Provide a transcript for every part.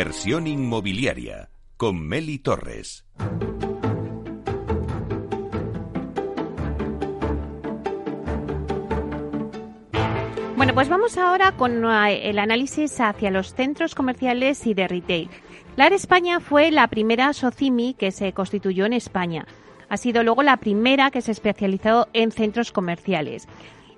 Inversión inmobiliaria con Meli Torres. Bueno, pues vamos ahora con eh, el análisis hacia los centros comerciales y de retail. LAR España fue la primera SOCIMI que se constituyó en España. Ha sido luego la primera que se especializó en centros comerciales.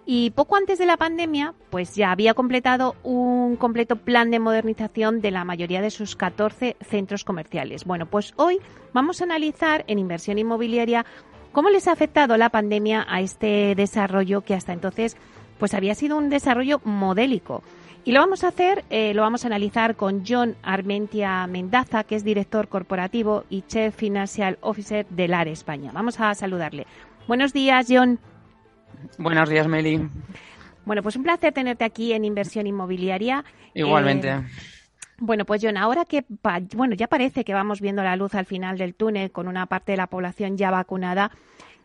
Y poco antes de la pandemia, pues ya había completado un completo plan de modernización de la mayoría de sus 14 centros comerciales. Bueno, pues hoy vamos a analizar en inversión inmobiliaria cómo les ha afectado la pandemia a este desarrollo que hasta entonces pues había sido un desarrollo modélico. Y lo vamos a hacer, eh, lo vamos a analizar con John Armentia Mendaza, que es director corporativo y Chief Financial Officer de LAR España. Vamos a saludarle. Buenos días, John. Buenos días, Meli. Bueno, pues un placer tenerte aquí en Inversión Inmobiliaria. Igualmente. Eh, bueno, pues John, ahora que bueno, ya parece que vamos viendo la luz al final del túnel con una parte de la población ya vacunada,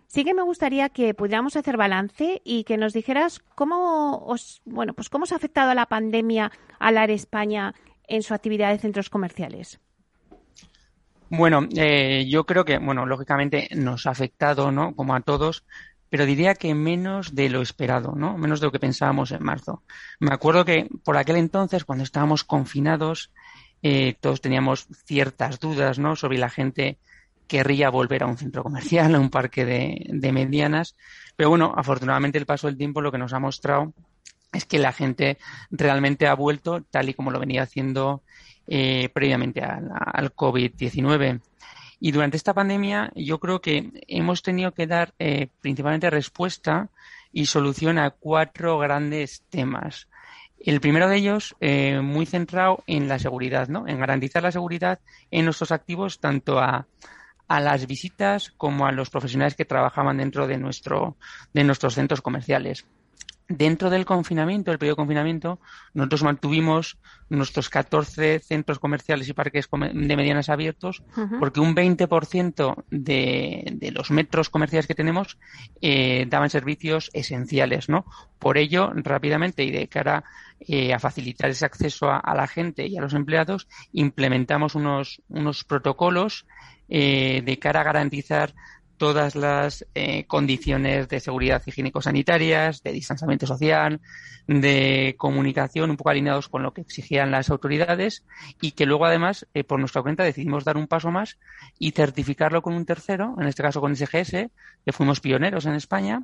sí que me gustaría que pudiéramos hacer balance y que nos dijeras cómo os, bueno, pues cómo os ha afectado la pandemia a la España en su actividad de centros comerciales. Bueno, eh, yo creo que, bueno, lógicamente nos ha afectado, ¿no? Como a todos, pero diría que menos de lo esperado, ¿no? Menos de lo que pensábamos en marzo. Me acuerdo que por aquel entonces, cuando estábamos confinados, eh, todos teníamos ciertas dudas, ¿no? Sobre la gente querría volver a un centro comercial, a un parque de, medianas. Pero bueno, afortunadamente el paso del tiempo lo que nos ha mostrado es que la gente realmente ha vuelto tal y como lo venía haciendo eh, previamente al, al COVID-19. Y durante esta pandemia yo creo que hemos tenido que dar eh, principalmente respuesta y solución a cuatro grandes temas. El primero de ellos, eh, muy centrado en la seguridad, ¿no? En garantizar la seguridad en nuestros activos, tanto a, a las visitas como a los profesionales que trabajaban dentro de nuestro, de nuestros centros comerciales. Dentro del confinamiento, el periodo de confinamiento, nosotros mantuvimos nuestros 14 centros comerciales y parques de medianas abiertos porque un 20% de, de los metros comerciales que tenemos eh, daban servicios esenciales, ¿no? Por ello, rápidamente y de cara eh, a facilitar ese acceso a, a, la gente y a los empleados, implementamos unos, unos protocolos eh, de cara a garantizar todas las eh, condiciones de seguridad higiénico-sanitarias, de distanciamiento social, de comunicación, un poco alineados con lo que exigían las autoridades y que luego además, eh, por nuestra cuenta, decidimos dar un paso más y certificarlo con un tercero, en este caso con SGS, que fuimos pioneros en España,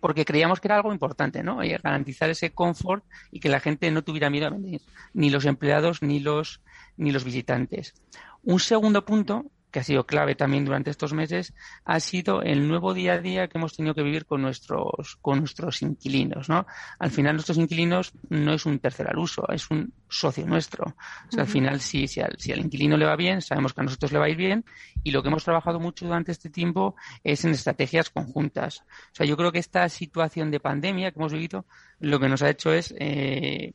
porque creíamos que era algo importante, ¿no? Y garantizar ese confort y que la gente no tuviera miedo a venir, ni los empleados ni los, ni los visitantes. Un segundo punto que ha sido clave también durante estos meses, ha sido el nuevo día a día que hemos tenido que vivir con nuestros, con nuestros inquilinos, ¿no? Al final nuestros inquilinos no es un tercer al uso, es un socio nuestro. O sea, al final si, si, al, si al inquilino le va bien, sabemos que a nosotros le va a ir bien y lo que hemos trabajado mucho durante este tiempo es en estrategias conjuntas. O sea, yo creo que esta situación de pandemia que hemos vivido lo que nos ha hecho es eh,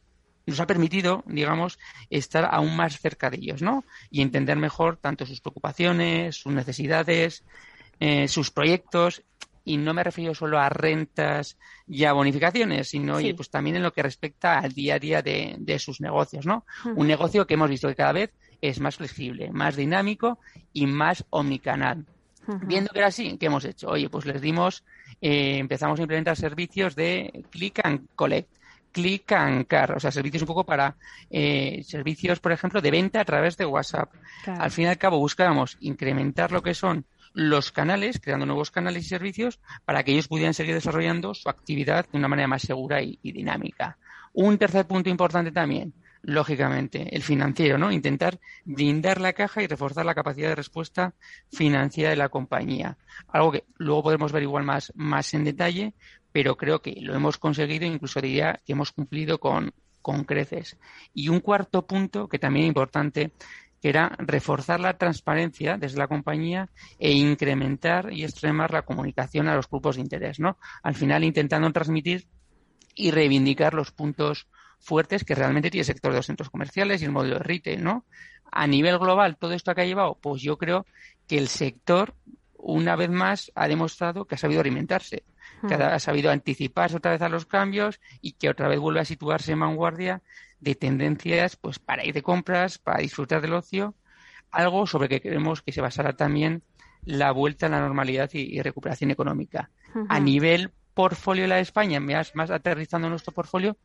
nos ha permitido, digamos, estar aún más cerca de ellos, ¿no? Y entender mejor tanto sus preocupaciones, sus necesidades, eh, sus proyectos. Y no me refiero solo a rentas y a bonificaciones, sino pues también en lo que respecta al día a día de, de sus negocios, ¿no? Un negocio que hemos visto que cada vez es más flexible, más dinámico y más omnicanal. Viendo que era así, ¿qué hemos hecho? Oye, pues les dimos, eh, empezamos a implementar servicios de click and collect Click and Car, o sea, servicios un poco para eh, servicios, por ejemplo, de venta a través de WhatsApp. Al fin y al cabo, buscábamos incrementar lo que son los canales, creando nuevos canales y servicios para que ellos pudieran seguir desarrollando su actividad de una manera más segura y, y dinámica. Un tercer punto importante también, lógicamente, el financiero, ¿no? Intentar blindar la caja y reforzar la capacidad de respuesta financiera de la compañía. Algo que luego podemos ver igual más, más en detalle, pero creo que lo hemos conseguido, incluso diría que hemos cumplido con, creces. Y un cuarto punto, que también es importante, que era reforzar la transparencia desde la compañía e incrementar y extremar la comunicación a los grupos de interés, ¿no? Al final intentando transmitir y reivindicar los puntos fuertes que realmente tiene el sector de los centros comerciales y el modelo de retail, ¿no? A nivel global, todo esto que ha llevado, pues yo creo que el sector, una vez más, ha demostrado que ha sabido alimentarse, que ha hmm. sabido anticiparse otra vez a los cambios y que otra vez vuelve a situarse en vanguardia de tendencias pues para ir de compras, para disfrutar del ocio, algo sobre que queremos que se basara también la vuelta a la normalidad y, recuperación económica. A nivel portfolio de la de España, más, más aterrizando en nuestro portfolio,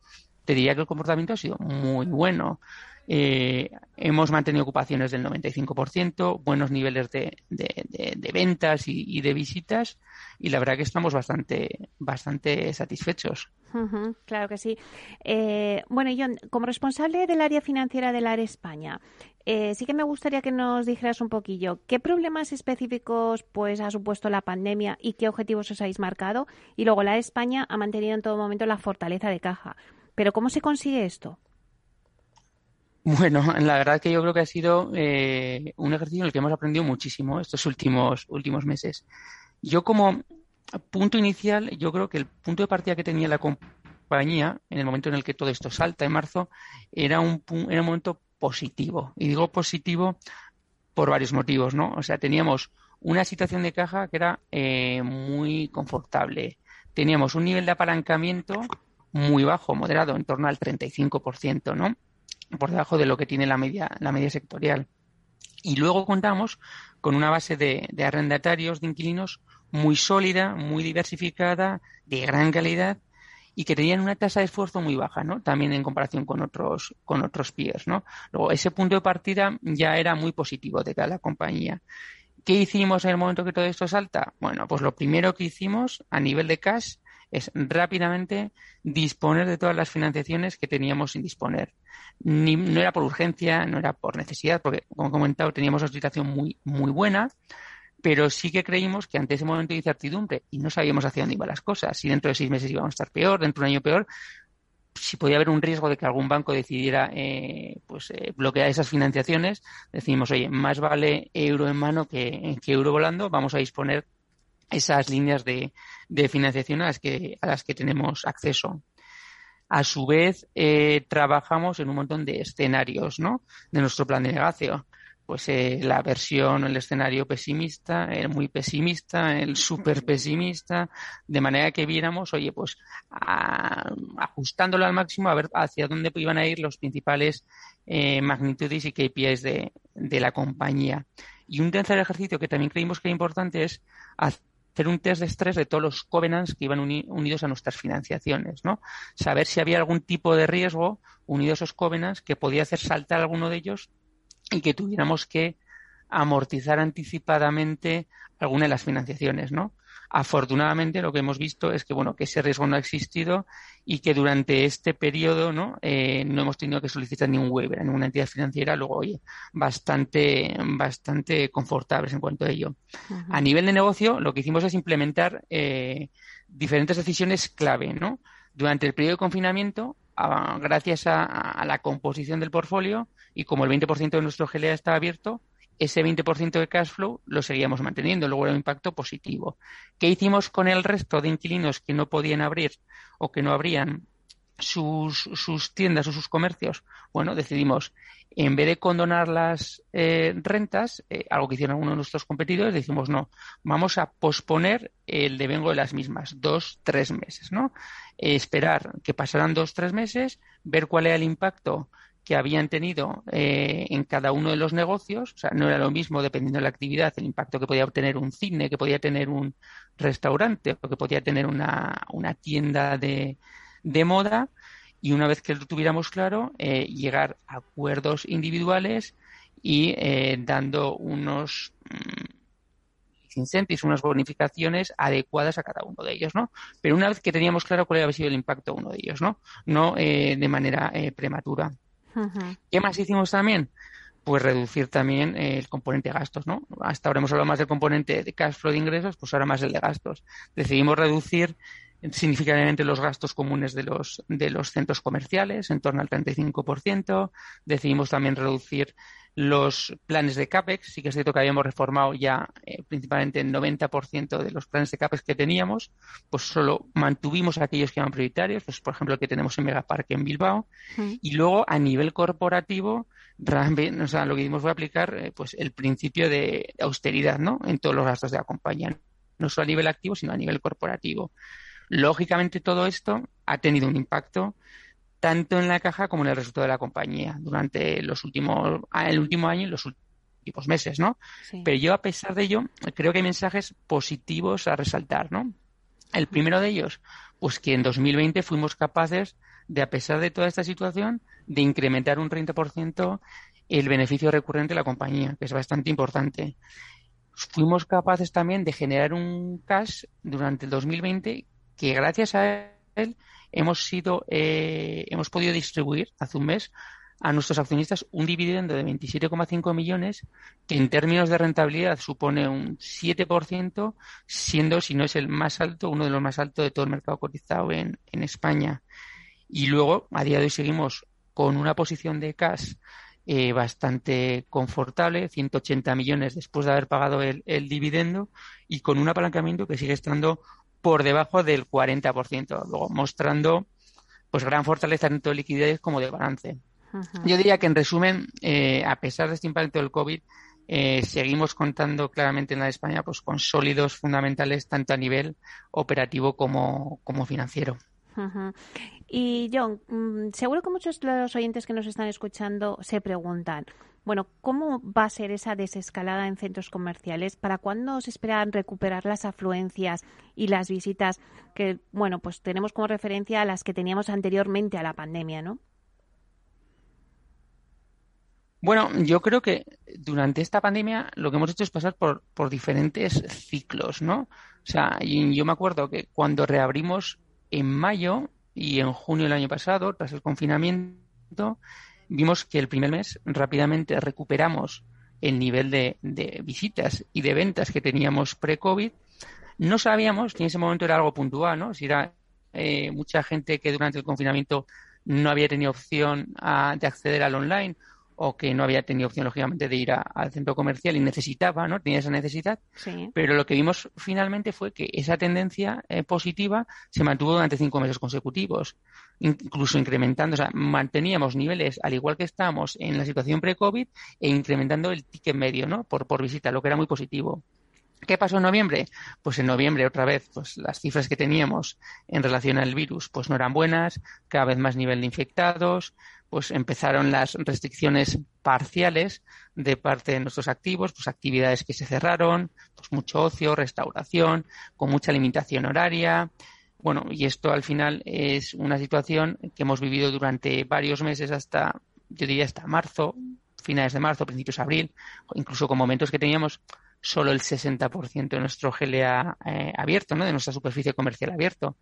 te diría que el comportamiento ha sido muy bueno. Eh, hemos mantenido ocupaciones del 95%, buenos niveles de, de, ventas y, de visitas y la verdad que estamos bastante, bastante satisfechos. claro que sí. Eh, bueno, John, como responsable del área financiera del área España, eh, sí que me gustaría que nos dijeras un poquillo qué problemas específicos pues ha supuesto la pandemia y qué objetivos os habéis marcado. Y luego la España ha mantenido en todo momento la fortaleza de caja. Pero ¿cómo se consigue esto? Bueno, la verdad que yo creo que ha sido eh, un ejercicio en el que hemos aprendido muchísimo estos últimos, últimos meses. Yo como punto inicial, yo creo que el punto de partida que tenía la compañía en el momento en el que todo esto salta en marzo era un, era un momento positivo. Y digo positivo por varios motivos, ¿no? O sea, teníamos una situación de caja que era eh, muy confortable. Teníamos un nivel de apalancamiento muy bajo, moderado, en torno al 35%, ¿no? por debajo de lo que tiene la media, la media sectorial. Y luego contamos con una base de, arrendatarios, de inquilinos muy sólida, muy diversificada, de gran calidad y que tenían una tasa de esfuerzo muy baja, ¿no? También en comparación con otros, con otros peers, ¿no? Luego, ese punto de partida ya era muy positivo de cada compañía. ¿Qué hicimos en el momento que todo esto salta? Bueno, pues lo primero que hicimos a nivel de cash es rápidamente disponer de todas las financiaciones que teníamos sin disponer. no era por urgencia, no era por necesidad, porque, como he comentado, teníamos una situación muy, muy buena, pero sí que creímos que ante ese momento de incertidumbre y no sabíamos hacia dónde iban las cosas, si dentro de seis meses íbamos a estar peor, dentro de un año peor, si podía haber un riesgo de que algún banco decidiera eh, pues eh, bloquear esas financiaciones, decimos, oye, más vale euro en mano que, que euro volando, vamos a disponer esas líneas de, financiación a las, que, a las que tenemos acceso. A su vez, eh, trabajamos en un montón de escenarios ¿no? de nuestro plan de negocio. Pues eh, la versión, el escenario pesimista, el muy pesimista, el súper pesimista, de manera que viéramos, oye, pues ajustándolo al máximo a ver hacia dónde iban a ir los principales eh, magnitudes y KPIs de, de la compañía. Y un tercer ejercicio que también creímos que era importante es hacer un test de estrés de todos los covenants que iban unidos a nuestras financiaciones, ¿no? Saber si había algún tipo de riesgo unido a esos covenants que podía hacer saltar alguno de ellos y que tuviéramos que amortizar anticipadamente alguna de las financiaciones, ¿no? Afortunadamente lo que hemos visto es que bueno que ese riesgo no ha existido y que durante este periodo no eh, no hemos tenido que solicitar ningún waiver a ninguna entidad financiera. Luego oye bastante bastante confortables en cuanto a ello. A nivel de negocio lo que hicimos es implementar eh, diferentes decisiones clave no durante el periodo de confinamiento gracias a, a, la composición del portfolio y como el 20% de nuestro GLA está abierto ese 20% de cash flow lo seguíamos manteniendo, luego era un impacto positivo. ¿Qué hicimos con el resto de inquilinos que no podían abrir o que no abrían sus, sus tiendas o sus comercios? Bueno, decidimos, en vez de condonar las eh, rentas, eh, algo que hicieron algunos de nuestros competidores, decimos no, vamos a posponer el devengo de las mismas, dos, tres meses, ¿no? esperar que pasaran dos, tres meses, ver cuál era el impacto que habían tenido eh, en cada uno de los negocios. O sea, no era lo mismo, dependiendo de la actividad, el impacto que podía obtener un cine, que podía tener un restaurante o que podía tener una, tienda de, moda. Y una vez que lo tuviéramos claro, eh, llegar a acuerdos individuales y eh, dando unos mm, incentives, unas bonificaciones adecuadas a cada uno de ellos, ¿no? Pero una vez que teníamos claro cuál había sido el impacto de uno de ellos, ¿no? No de manera prematura. ¿Qué más hicimos también? pues reducir también el componente de gastos, ¿no? Hasta ahora hemos hablado más del componente de cash flow de ingresos, pues ahora más el de gastos. Decidimos reducir significativamente los gastos comunes de los, de los centros comerciales, en torno al 35%. Decidimos también reducir los planes de CAPEX. Sí que es cierto que habíamos reformado ya eh, principalmente el 90% de los planes de CAPEX que teníamos, pues solo mantuvimos aquellos que eran prioritarios, pues por ejemplo el que tenemos en Megapark en Bilbao. Y luego a nivel corporativo, o sea, lo que dimos fue aplicar eh, pues el principio de austeridad ¿no? en todos los gastos de la compañía, no solo a nivel activo, sino a nivel corporativo. Lógicamente todo esto ha tenido un impacto tanto en la caja como en el resultado de la compañía durante los últimos, el último año y los últimos meses, ¿no? Pero yo, a pesar de ello, creo que hay mensajes positivos a resaltar, ¿no? El primero de ellos, pues que en 2020 fuimos capaces de, a pesar de toda esta situación, de incrementar un 30% el beneficio recurrente de la compañía, que es bastante importante. Fuimos capaces también de generar un cash durante el 2020 que gracias a él hemos sido, eh, hemos podido distribuir hace un mes a nuestros accionistas un dividendo de 27,5 millones, que en términos de rentabilidad supone un 7%, siendo, si no es el más alto, uno de los más altos de todo el mercado cotizado en, España. Y luego, a día de hoy, seguimos con una posición de cash eh, bastante confortable, 180 millones después de haber pagado el dividendo y con un apalancamiento que sigue estando por debajo del 40%, luego mostrando pues gran fortaleza tanto de liquidez como de balance. Yo diría que en resumen, eh, a pesar de este impacto del COVID, eh, seguimos contando claramente en la de España pues con sólidos fundamentales tanto a nivel operativo como, como financiero. Y John, mm, seguro que muchos de los oyentes que nos están escuchando se preguntan, bueno, ¿cómo va a ser esa desescalada en centros comerciales? ¿Para cuándo se esperan recuperar las afluencias y las visitas que, bueno, pues tenemos como referencia a las que teníamos anteriormente a la pandemia, ¿no? Bueno, yo creo que durante esta pandemia lo que hemos hecho es pasar por, por diferentes ciclos, ¿no? O sea, yo me acuerdo que cuando reabrimos en mayo y en junio del año pasado, tras el confinamiento, vimos que el primer mes rápidamente recuperamos el nivel de, visitas y de ventas que teníamos pre-COVID. No sabíamos que en ese momento era algo puntual, ¿no? Si era eh, mucha gente que durante el confinamiento no había tenido opción de acceder al online o que no había tenido opción, lógicamente, de ir al centro comercial y necesitaba, ¿no? Tenía esa necesidad. Pero lo que vimos finalmente fue que esa tendencia eh, positiva se mantuvo durante cinco meses consecutivos, incluso incrementando, o sea, manteníamos niveles al igual que estábamos en la situación pre-COVID e incrementando el ticket medio, ¿no? Por, por visita, lo que era muy positivo. ¿Qué pasó en noviembre? Pues en noviembre otra vez, pues las cifras que teníamos en relación al virus, pues no eran buenas, cada vez más nivel de infectados, pues empezaron las restricciones parciales de parte de nuestros activos, pues actividades que se cerraron, pues mucho ocio, restauración, con mucha limitación horaria. Bueno, y esto al final es una situación que hemos vivido durante varios meses hasta, yo diría hasta marzo, finales de marzo, principios de abril, incluso con momentos que teníamos solo el 60% de nuestro GLA eh, abierto, ¿no? de nuestra superficie comercial abierto.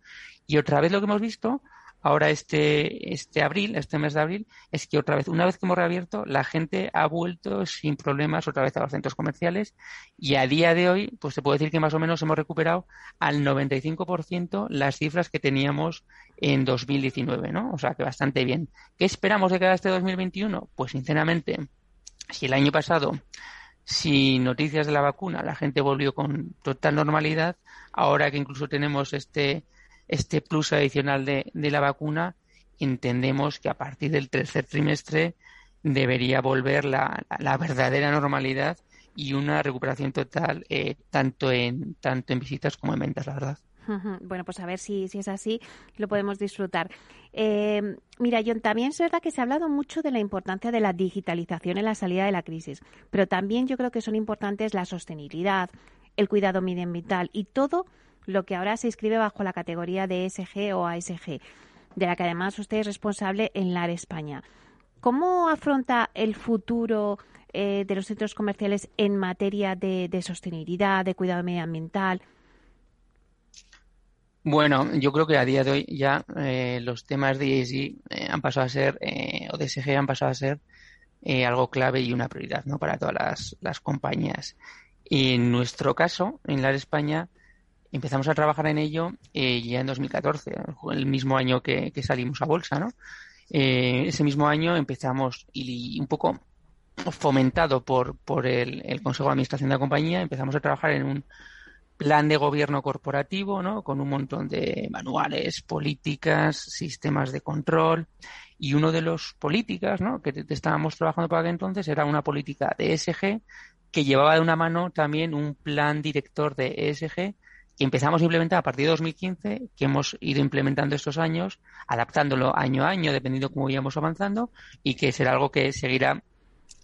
Y otra vez lo que hemos visto ahora este, este abril, este mes de abril, es que otra vez, una vez que hemos reabierto, la gente ha vuelto sin problemas otra vez a los centros comerciales y a día de hoy, pues se puede decir que más o menos hemos recuperado al 95% las cifras que teníamos en 2019, ¿no? O sea que bastante bien. ¿Qué esperamos de cada este 2021? Pues sinceramente, si el año pasado sin noticias de la vacuna la gente volvió con total normalidad, ahora que incluso tenemos este este plus adicional de, la vacuna, entendemos que a partir del tercer trimestre debería volver la, verdadera normalidad y una recuperación total eh, tanto en tanto en visitas como en ventas, la verdad. Bueno, pues a ver si, si es así, lo podemos disfrutar. Eh, mira, John, también es verdad que se ha hablado mucho de la importancia de la digitalización en la salida de la crisis, pero también yo creo que son importantes la sostenibilidad, el cuidado medioambiental y todo lo que ahora se inscribe bajo la categoría de ESG o ASG, de la que además usted es responsable en LAR España. ¿Cómo afronta el futuro eh, de los centros comerciales en materia de, sostenibilidad, de cuidado medioambiental? Bueno, yo creo que a día de hoy ya eh, los temas de ESG eh, han pasado a ser, o de ESG han pasado a ser eh, algo clave y una prioridad ¿no? para todas las, las compañías. En nuestro caso, en la España, empezamos a trabajar en ello eh, ya en 2014, el mismo año que, salimos a bolsa, ¿no? Eh, ese mismo año empezamos y, un poco fomentado por, por el, el, Consejo de Administración de la compañía, empezamos a trabajar en un plan de gobierno corporativo, ¿no? Con un montón de manuales, políticas, sistemas de control. Y uno de los políticas, ¿no? Que estábamos trabajando para aquel entonces era una política de ESG que llevaba de una mano también un plan director de ESG que empezamos a implementar a partir de 2015, que hemos ido implementando estos años, adaptándolo año a año, dependiendo cómo íbamos avanzando, y que será algo que seguirá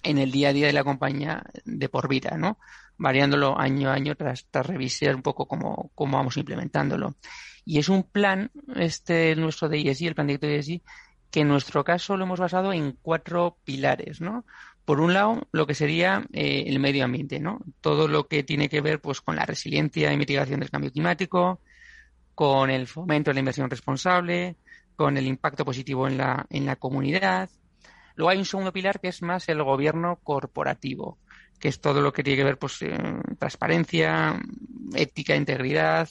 en el día a día de la compañía de por vida, ¿no? Variándolo año a año tras, tras revisar un poco cómo, cómo vamos implementándolo. Y es un plan, este nuestro de ESG, el plan director de ESG, que en nuestro caso lo hemos basado en cuatro pilares, ¿no? Por un lado, lo que sería eh, el medio ambiente, ¿no? Todo lo que tiene que ver pues con la resiliencia y mitigación del cambio climático, con el fomento de la inversión responsable, con el impacto positivo en la, en la comunidad. Luego hay un segundo pilar que es más el gobierno corporativo, que es todo lo que tiene que ver pues eh, transparencia, ética, integridad,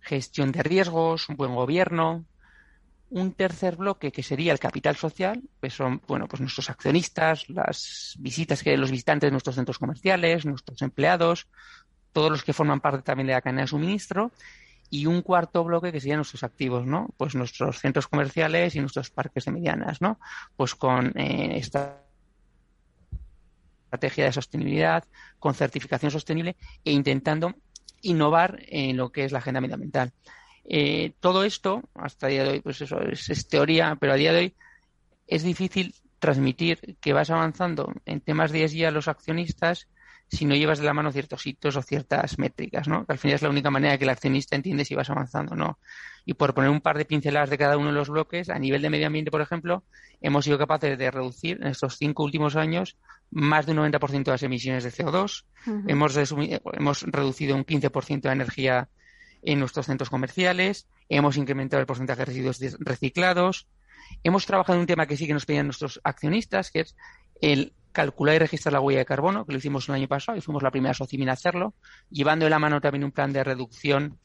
gestión de riesgos, un buen gobierno, un tercer bloque que sería el capital social, que son bueno, pues nuestros accionistas, las visitas que los visitantes de nuestros centros comerciales, nuestros empleados, todos los que forman parte también de la cadena de suministro, y un cuarto bloque que serían nuestros activos, ¿no? Pues nuestros centros comerciales y nuestros parques de medianas, ¿no? Pues con eh, esta estrategia de sostenibilidad, con certificación sostenible e intentando innovar en lo que es la agenda medioambiental. Eh, todo esto, hasta el día de hoy, pues eso es, teoría, pero a día de hoy es difícil transmitir que vas avanzando en temas de ESG a los accionistas si no llevas de la mano ciertos hitos o ciertas métricas, ¿no? Que al final es la única manera que el accionista entiende si vas avanzando o no. Y por poner un par de pinceladas de cada uno de los bloques, a nivel de medio ambiente, por ejemplo, hemos sido capaces de reducir en estos cinco últimos años más de un 90% de las emisiones de CO2. hemos, hemos reducido un 15% de energía en nuestros centros comerciales, hemos incrementado el porcentaje de residuos reciclados, hemos trabajado en un tema que sí que nos pedían nuestros accionistas, que es el calcular y registrar la huella de carbono, que lo hicimos el año pasado y fuimos la primera sociedad en hacerlo, llevando de la mano también un plan de reducción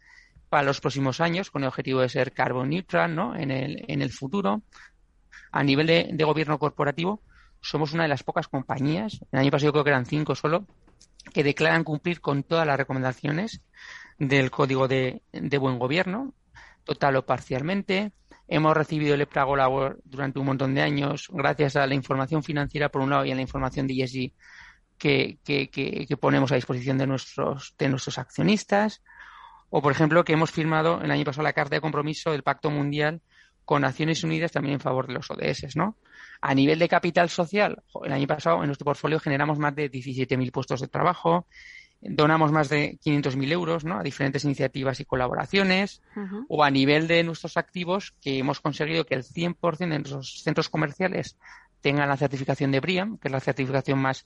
para los próximos años con el objetivo de ser carbon neutral ¿no? en, el, en el futuro. A nivel de, de gobierno corporativo, somos una de las pocas compañías, el año pasado creo que eran cinco solo, que declaran cumplir con todas las recomendaciones del Código de, Buen Gobierno, total o parcialmente. Hemos recibido el EPRAGO Labor durante un montón de años gracias a la información financiera, por un lado, y a la información de ESG que, que, que, ponemos a disposición de nuestros, de nuestros accionistas. O, por ejemplo, que hemos firmado el año pasado la Carta de Compromiso del Pacto Mundial con Naciones Unidas también en favor de los ODS, ¿no? A nivel de capital social, el año pasado en nuestro portfolio generamos más de 17.000 puestos de trabajo, donamos más de 500.000 euros ¿no? a diferentes iniciativas y colaboraciones, o a nivel de nuestros activos, que hemos conseguido que el 100% de nuestros centros comerciales tengan la certificación de BRIAM, que es la certificación más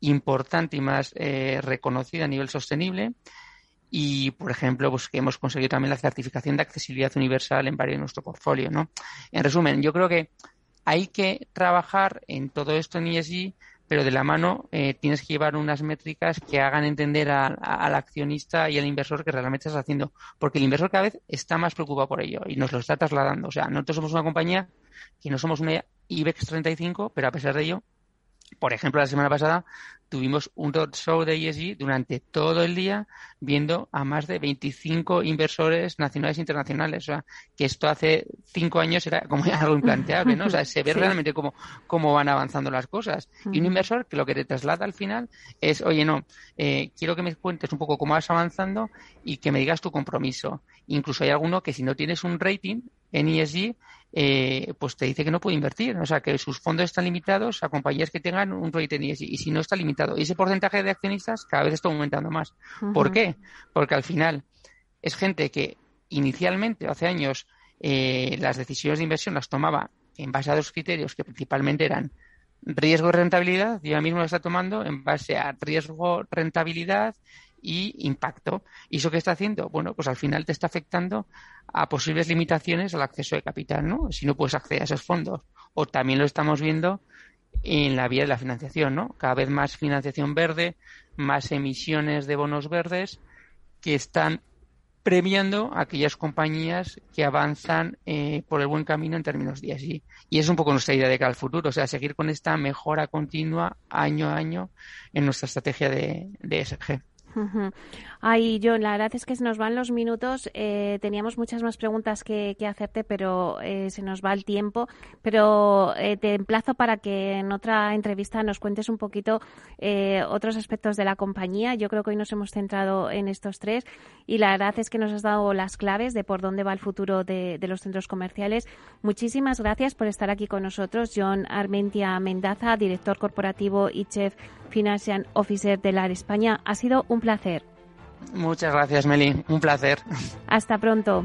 importante y más eh, reconocida a nivel sostenible. Y, por ejemplo, pues que hemos conseguido también la certificación de accesibilidad universal en varios de nuestro portfolio, ¿no? En resumen, yo creo que hay que trabajar en todo esto en ESG pero de la mano eh, tienes que llevar unas métricas que hagan entender al accionista y al inversor que realmente estás haciendo, porque el inversor cada vez está más preocupado por ello y nos lo está trasladando. O sea, nosotros somos una compañía que no somos una IBEX 35, pero a pesar de ello, por ejemplo, la semana pasada tuvimos un roadshow de ESG durante todo el día viendo a más de 25 inversores nacionales e internacionales. O sea, que esto hace cinco años era como algo implanteable, ¿no? O sea, se ve realmente cómo, cómo van avanzando las cosas. Y un inversor que lo que te traslada al final es, oye, no, eh, quiero que me cuentes un poco cómo vas avanzando y que me digas tu compromiso. Incluso hay alguno que si no tienes un rating en ESG, eh, pues te dice que no puede invertir. O sea, que sus fondos están limitados a compañías que tengan un rating ESG. Y si no está limitado, y ese porcentaje de accionistas cada vez está aumentando más. ¿Por qué? Porque al final es gente que inicialmente, hace años, eh, las decisiones de inversión las tomaba en base a dos criterios que principalmente eran riesgo y rentabilidad, y ahora mismo lo está tomando en base a riesgo, rentabilidad y impacto. ¿Y eso qué está haciendo? Bueno, pues al final te está afectando a posibles limitaciones al acceso de capital, ¿no? Si no puedes acceder a esos fondos. O también lo estamos viendo en la vía de la financiación, ¿no? Cada vez más financiación verde, más emisiones de bonos verdes que están premiando a aquellas compañías que avanzan eh, por el buen camino en términos de así. Y es un poco nuestra idea de cara al futuro, o sea, seguir con esta mejora continua año a año en nuestra estrategia de, de ESG. Ay, John, la verdad es que se nos van los minutos. Eh, teníamos muchas más preguntas que, hacerte, pero eh, se nos va el tiempo. Pero eh, te emplazo para que en otra entrevista nos cuentes un poquito otros aspectos de la compañía. Yo creo que hoy nos hemos centrado en estos tres y la verdad es que nos has dado las claves de por dónde va el futuro de, de los centros comerciales. Muchísimas gracias por estar aquí con nosotros, John Armentia Mendaza, director corporativo y chef Financial Officer de LAR España. Ha sido un placer. Muchas gracias, Meli. Un placer. Hasta pronto.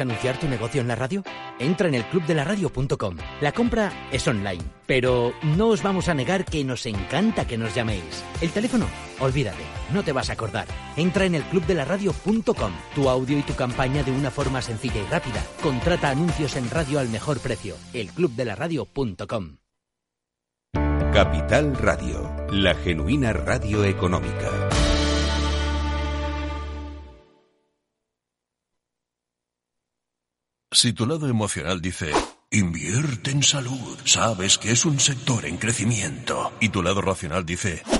¿Quieres anunciar tu negocio en la radio? Entra en el clubdelaradio.com. La compra es online, pero no os vamos a negar que nos encanta que nos llaméis. El teléfono, olvídate, no te vas a acordar. Entra en el clubdelaradio.com. Tu audio y tu campaña de una forma sencilla y rápida. Contrata anuncios en radio al mejor precio. elclubdelaradio.com. Capital Radio, la genuina radio económica. Si tu lado emocional dice, invierte en salud, sabes que es un sector en crecimiento, y tu lado racional dice,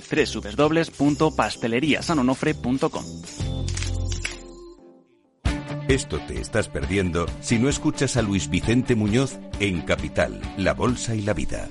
www.pasteleriasanonofre.com. Esto te estás perdiendo si no escuchas a Luis Vicente Muñoz en Capital, La Bolsa y la Vida.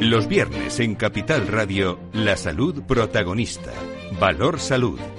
Los viernes en Capital Radio, la salud protagonista. Valor Salud.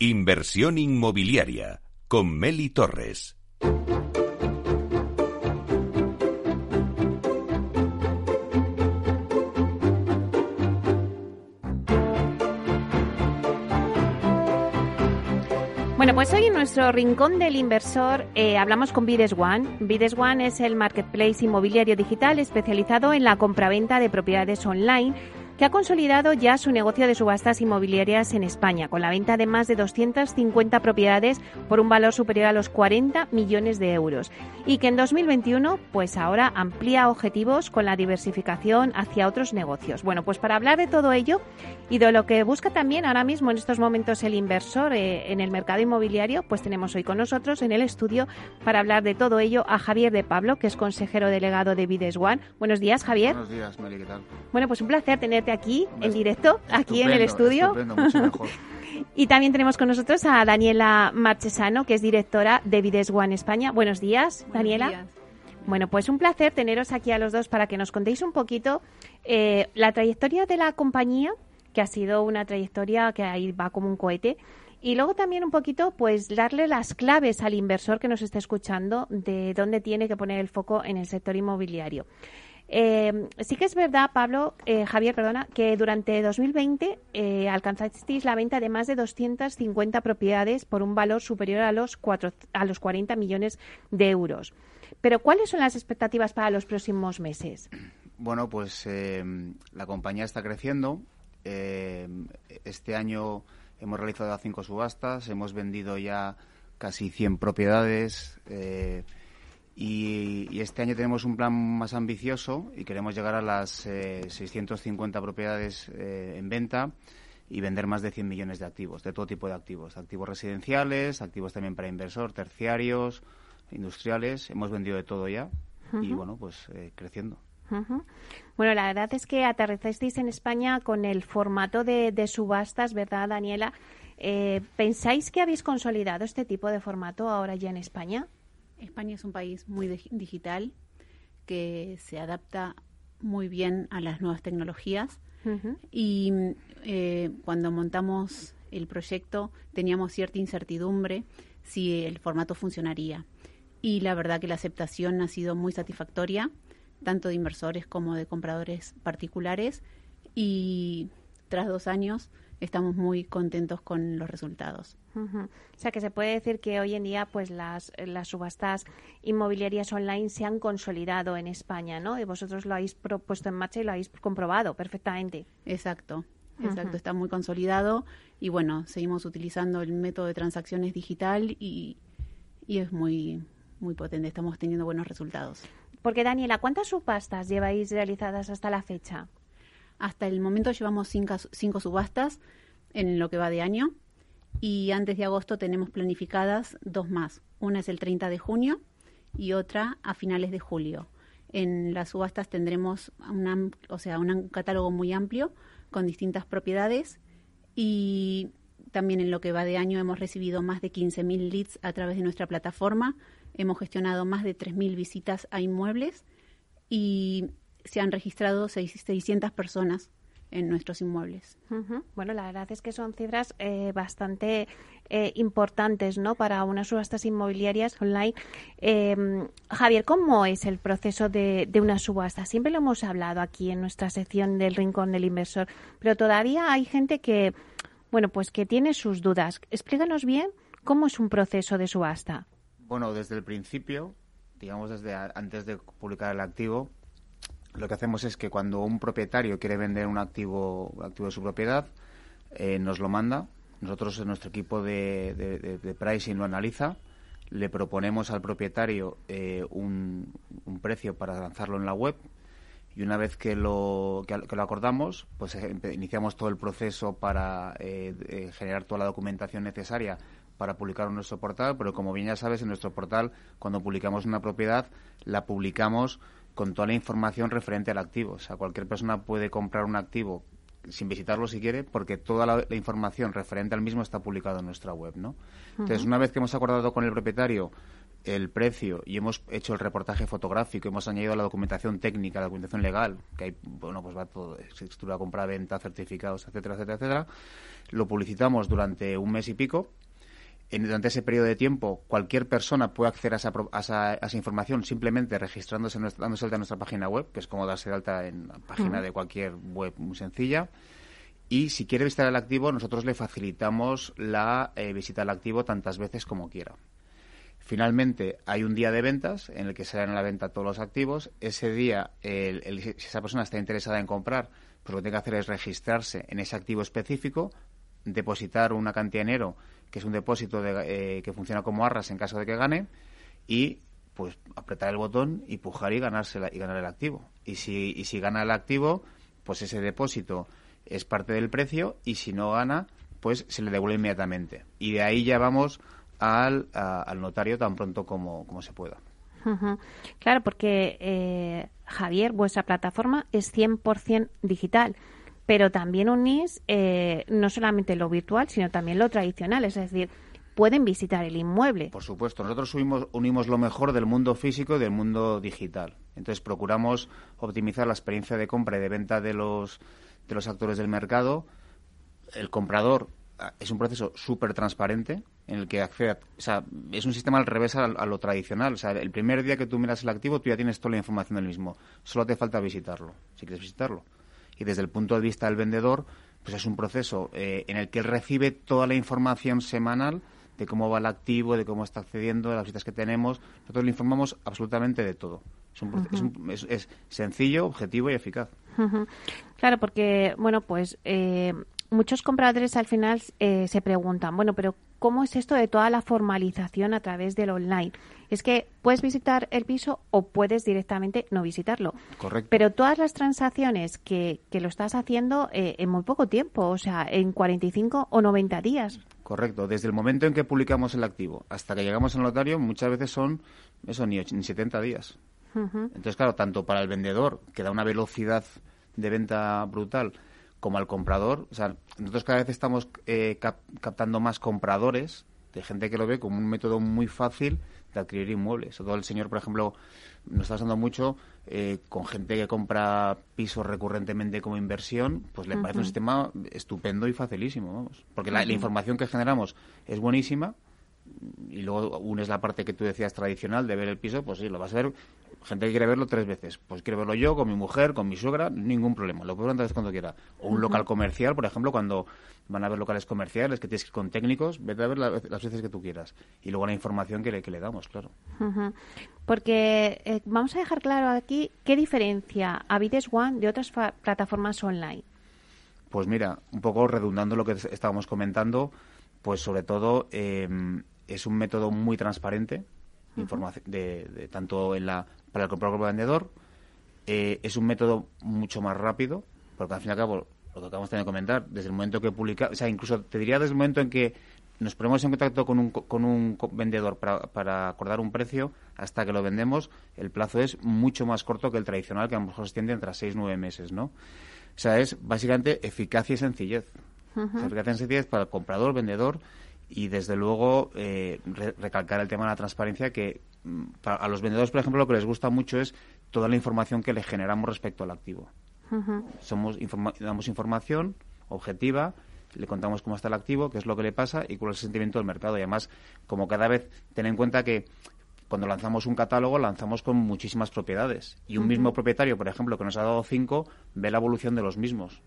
Inversión inmobiliaria con Meli Torres. Bueno, pues hoy en nuestro rincón del inversor eh, hablamos con Bides One. Bides One es el marketplace inmobiliario digital especializado en la compraventa de propiedades online que ha consolidado ya su negocio de subastas inmobiliarias en España, con la venta de más de 250 propiedades por un valor superior a los 40 millones de euros. Y que en 2021, pues ahora amplía objetivos con la diversificación hacia otros negocios. Bueno, pues para hablar de todo ello y de lo que busca también ahora mismo en estos momentos el inversor eh, en el mercado inmobiliario, pues tenemos hoy con nosotros en el estudio para hablar de todo ello a Javier de Pablo, que es consejero delegado de Vides One. Buenos días, Javier. Buenos días, Meli, ¿qué tal? Bueno, pues un placer tenerte aquí en directo, aquí en el estudio. mucho mejor. y también tenemos con nosotros a Daniela Marchesano, que es directora de Vides One España. Buenos días, Daniela. Bueno, pues un placer teneros aquí a los dos para que nos contéis un poquito eh, la trayectoria de la compañía, que ha sido una trayectoria que ahí va como un cohete. Y luego también un poquito, pues darle las claves al inversor que nos está escuchando de dónde tiene que poner el foco en el sector inmobiliario. Eh, sí que es verdad, Pablo, eh, Javier, perdona, que durante 2020 eh, alcanzasteis la venta de más de 250 propiedades por un valor superior a los, cuatro, a los 40 millones de euros. Pero, ¿cuáles son las expectativas para los próximos meses? Bueno, pues eh, la compañía está creciendo. este año hemos realizado cinco subastas, hemos vendido ya casi 100 propiedades. Y, este año tenemos un plan más ambicioso y queremos llegar a las 650 eh, propiedades eh, en venta y vender más de 100 millones de activos, de todo tipo de activos, activos residenciales, activos también para inversor, terciarios, industriales. Hemos vendido de todo ya y bueno, pues eh, creciendo. Bueno, la verdad es que aterrizasteis en España con el formato de, de subastas, ¿verdad, Daniela? ¿Pensáis que habéis consolidado este tipo de formato ahora ya en España? España es un país muy digital que se adapta muy bien a las nuevas tecnologías. Y eh, cuando montamos el proyecto teníamos cierta incertidumbre si el formato funcionaría. Y la verdad que la aceptación ha sido muy satisfactoria tanto de inversores como de compradores particulares. Y tras dos años estamos muy contentos con los resultados. O sea que se puede decir que hoy en día pues las, las subastas inmobiliarias online se han consolidado en España, ¿no? Y vosotros lo habéis puesto en marcha y lo habéis comprobado perfectamente. Exacto. Exacto, está muy consolidado y bueno, seguimos utilizando el método de transacciones digital y, y es muy, muy potente, estamos teniendo buenos resultados. Porque Daniela, ¿cuántas subastas lleváis realizadas hasta la fecha? Hasta el momento llevamos cinco, subastas en lo que va de año y antes de agosto tenemos planificadas dos más. Una es el 30 de junio y otra a finales de julio. En las subastas tendremos o sea, un catálogo muy amplio con distintas propiedades y también en lo que va de año hemos recibido más de 15.000 leads a través de nuestra plataforma. Hemos gestionado más de 3.000 visitas a inmuebles y se han registrado 600 personas en nuestros inmuebles. Bueno, la verdad es que son cifras eh, bastante eh, importantes ¿no? para unas subastas inmobiliarias online. Em, Javier, ¿cómo es el proceso de, de, una subasta? Siempre lo hemos hablado aquí en nuestra sección del Rincón del Inversor, pero todavía hay gente que, bueno, pues que tiene sus dudas. Explícanos bien cómo es un proceso de subasta. Bueno, desde el principio, digamos desde antes de publicar el activo, lo que hacemos es que cuando un propietario quiere vender un activo, activo de su propiedad, eh, nos lo manda. Nosotros, nuestro equipo de, pricing lo analiza. Le proponemos al propietario eh, un, precio para lanzarlo en la web. Y una vez que lo, que, lo acordamos, pues eh, iniciamos todo el proceso para generar toda la documentación necesaria para publicar en nuestro portal. Pero como bien ya sabes, en nuestro portal, cuando publicamos una propiedad, la publicamos con toda la información referente al activo. O sea, cualquier persona puede comprar un activo sin visitarlo si quiere, porque toda la, información referente al mismo está publicada en nuestra web, ¿no? Entonces, una vez que hemos acordado con el propietario el precio y hemos hecho el reportaje fotográfico, hemos añadido la documentación técnica, la documentación legal, que hay, bueno, pues va todo, escritura, compra, venta, certificados, etcétera, etcétera, etcétera, lo publicitamos durante un mes y pico. En, durante ese periodo de tiempo, cualquier persona puede acceder a esa, a esa, a esa información simplemente registrándose, dándose alta en nuestra página web, que es como darse de alta en la página de cualquier web muy sencilla. Y si quiere visitar el activo, nosotros le facilitamos la eh, visita al activo tantas veces como quiera. Finalmente, hay un día de ventas en el que se dan a la venta todos los activos. Ese día, el, el, si esa persona está interesada en comprar, pues lo que tiene que hacer es registrarse en ese activo específico, depositar una cantidad de dinero, que es un depósito de, eh, que funciona como arras en caso de que gane, y pues apretar el botón y pujar y ganársela, y ganar el activo. Y si, y si gana el activo, pues ese depósito es parte del precio y si no gana, pues se le devuelve inmediatamente. Y de ahí ya vamos al, al notario tan pronto como, como se pueda. Claro, porque eh, Javier, vuestra plataforma es 100% digital, pero también unís eh, no solamente lo virtual, sino también lo tradicional, es decir, pueden visitar el inmueble. Por supuesto, nosotros unimos, unimos lo mejor del mundo físico y del mundo digital. Entonces procuramos optimizar la experiencia de compra y de venta de los, de los actores del mercado. El comprador es un proceso súper transparente en el que accede, a, o sea, es un sistema al revés a, a, lo tradicional. O sea, el primer día que tú miras el activo, tú ya tienes toda la información del mismo. Solo te falta visitarlo, si quieres visitarlo. Y desde el punto de vista del vendedor, pues es un proceso eh, en el que él recibe toda la información semanal de cómo va el activo, de cómo está accediendo, de las visitas que tenemos. Nosotros le informamos absolutamente de todo. Es, un, uh -huh. es, un, es, es, sencillo, objetivo y eficaz. Uh -huh. Claro, porque, bueno, pues eh, muchos compradores al final eh, se preguntan, bueno, pero ¿cómo es esto de toda la formalización a través del online? Es que puedes visitar el piso o puedes directamente no visitarlo. Correcto. Pero todas las transacciones que, que lo estás haciendo eh, en muy poco tiempo, o sea, en 45 o 90 días. Correcto. Desde el momento en que publicamos el activo hasta que llegamos al notario, muchas veces son, eso, ni, ni 70 días. Uh -huh. Entonces, claro, tanto para el vendedor, que da una velocidad de venta brutal, como al comprador. O sea, nosotros cada vez estamos eh, cap captando más compradores, de gente que lo ve como un método muy fácil de adquirir inmuebles. Todo el señor, por ejemplo, nos está pasando mucho eh, con gente que compra pisos recurrentemente como inversión, pues le uh -huh. parece un sistema estupendo y facilísimo, vamos. Porque la, uh -huh. la información que generamos es buenísima, y luego unes la parte que tú decías tradicional de ver el piso, pues sí, lo vas a ver. Gente que quiere verlo tres veces. Pues quiere verlo yo, con mi mujer, con mi suegra, ningún problema. Lo puedo ver vez cuando quiera. O un uh -huh. local comercial, por ejemplo, cuando van a ver locales comerciales que tienes que ir con técnicos, vete a ver la, las veces que tú quieras. Y luego la información que le, que le damos, claro. Uh -huh. Porque eh, vamos a dejar claro aquí qué diferencia Avides One de otras plataformas online. Pues mira, un poco redundando lo que estábamos comentando, pues sobre todo eh, es un método muy transparente, uh -huh. de, de, tanto en la, para el comprador como el vendedor. Eh, es un método mucho más rápido, porque al fin y al cabo, lo que acabamos de comentar, desde el momento que publica, o sea, incluso te diría desde el momento en que nos ponemos en contacto con un, con un vendedor para, para acordar un precio, hasta que lo vendemos, el plazo es mucho más corto que el tradicional, que a lo mejor se extiende entre 6 y 9 meses, ¿no? O sea, es básicamente eficacia y sencillez. Uh -huh. eficacia y sencillez para el comprador, vendedor, y desde luego eh, re recalcar el tema de la transparencia que mm, a los vendedores por ejemplo lo que les gusta mucho es toda la información que le generamos respecto al activo uh -huh. somos informa damos información objetiva le contamos cómo está el activo qué es lo que le pasa y cuál es el sentimiento del mercado y además como cada vez ten en cuenta que cuando lanzamos un catálogo lanzamos con muchísimas propiedades y un uh -huh. mismo propietario por ejemplo que nos ha dado cinco ve la evolución de los mismos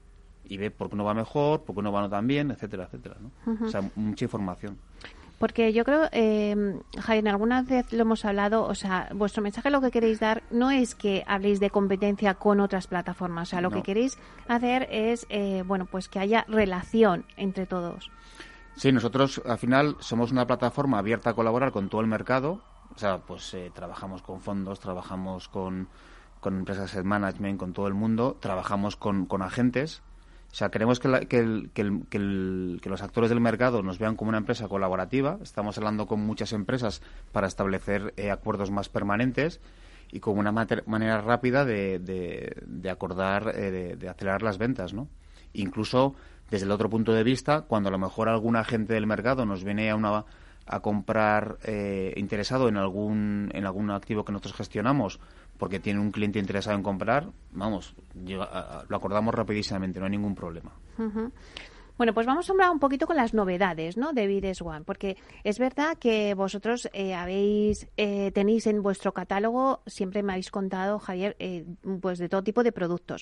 y ve por qué uno va mejor, por qué uno va no tan bien, etcétera, etcétera. ¿no? Uh -huh. O sea, mucha información. Porque yo creo, eh, Jaime, alguna vez lo hemos hablado, o sea, vuestro mensaje lo que queréis dar no es que habléis de competencia con otras plataformas, o sea, lo no. que queréis hacer es, eh, bueno, pues que haya relación entre todos. Sí, nosotros al final somos una plataforma abierta a colaborar con todo el mercado, o sea, pues eh, trabajamos con fondos, trabajamos con, con empresas de management, con todo el mundo, trabajamos con, con agentes, o sea, queremos que, la, que, el, que, el, que, los actores del mercado nos vean como una empresa colaborativa. Estamos hablando con muchas empresas para establecer eh, acuerdos más permanentes y con una manera rápida de, de, acordar, eh, de, de, acelerar las ventas, ¿no? Incluso desde el otro punto de vista, cuando a lo mejor algún agente del mercado nos viene a una, a comprar eh, interesado en algún en algún activo que nosotros gestionamos porque tiene un cliente interesado en comprar, vamos, lo acordamos rapidísimamente, no hay ningún problema. Bueno, pues vamos a hablar un poquito con las novedades, ¿no? De Vides One, porque es verdad que vosotros eh, habéis eh, tenéis en vuestro catálogo siempre me habéis contado, Javier, eh, pues de todo tipo de productos,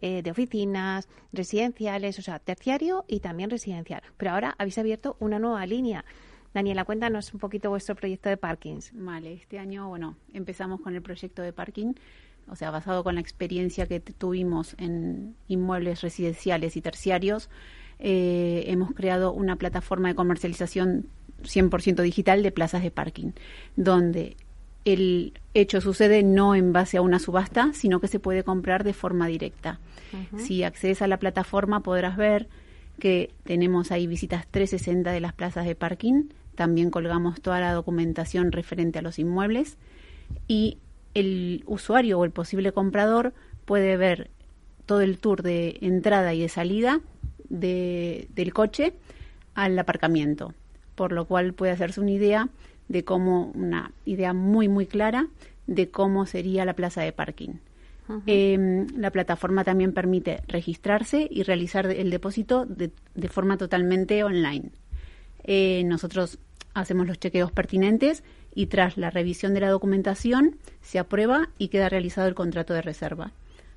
de oficinas, residenciales, o sea, terciario y también residencial. Pero ahora habéis abierto una nueva línea. Daniela, cuéntanos un poquito vuestro proyecto de parkings. Vale, este año, bueno, empezamos con el proyecto de parking, o sea, basado con la experiencia que tuvimos en inmuebles residenciales y terciarios eh, hemos creado una plataforma de comercialización 100% digital de plazas de parking, donde el hecho sucede no en base a una subasta, sino que se puede comprar de forma directa. Si accedes a la plataforma podrás ver que tenemos ahí visitas 360 de las plazas de parking, también colgamos toda la documentación referente a los inmuebles y el usuario o el posible comprador puede ver todo el tour de entrada y de salida de, del coche al aparcamiento, por lo cual puede hacerse una idea de cómo, una idea muy, muy clara de cómo sería la plaza de parking. Em, la plataforma también permite registrarse y realizar el depósito de, de forma totalmente online. Eh, nosotros hacemos los chequeos pertinentes y tras la revisión de la documentación se aprueba y queda realizado el contrato de reserva.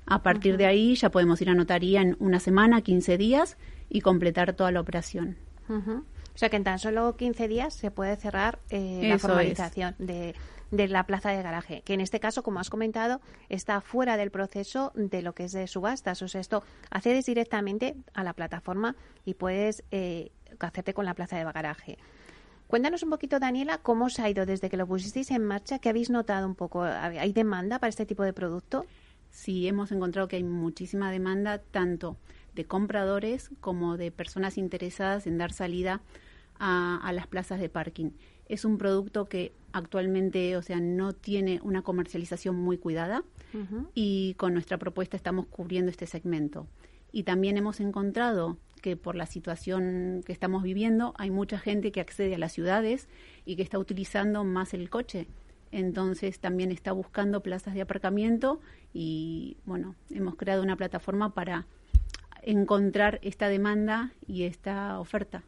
A partir de ahí ya podemos ir a notaría en una semana, 15 días y completar toda la operación. O sea que en tan solo 15 días se puede cerrar eh, la formalización de, de, la plaza de garaje, que en este caso, como has comentado, está fuera del proceso de lo que es de subastas. O sea, esto accedes directamente a la plataforma y puedes eh, hacerte con la plaza de garaje. Cuéntanos un poquito, Daniela, cómo se ha ido desde que lo pusisteis en marcha, qué habéis notado un poco. ¿Hay demanda para este tipo de producto? sí hemos encontrado que hay muchísima demanda tanto de compradores como de personas interesadas en dar salida a, las plazas de parking. Es un producto que actualmente, o sea, no tiene una comercialización muy cuidada y con nuestra propuesta estamos cubriendo este segmento. Y también hemos encontrado que por la situación que estamos viviendo hay mucha gente que accede a las ciudades y que está utilizando más el coche entonces también está buscando plazas de aparcamiento y bueno, hemos creado una plataforma para encontrar esta demanda y esta oferta.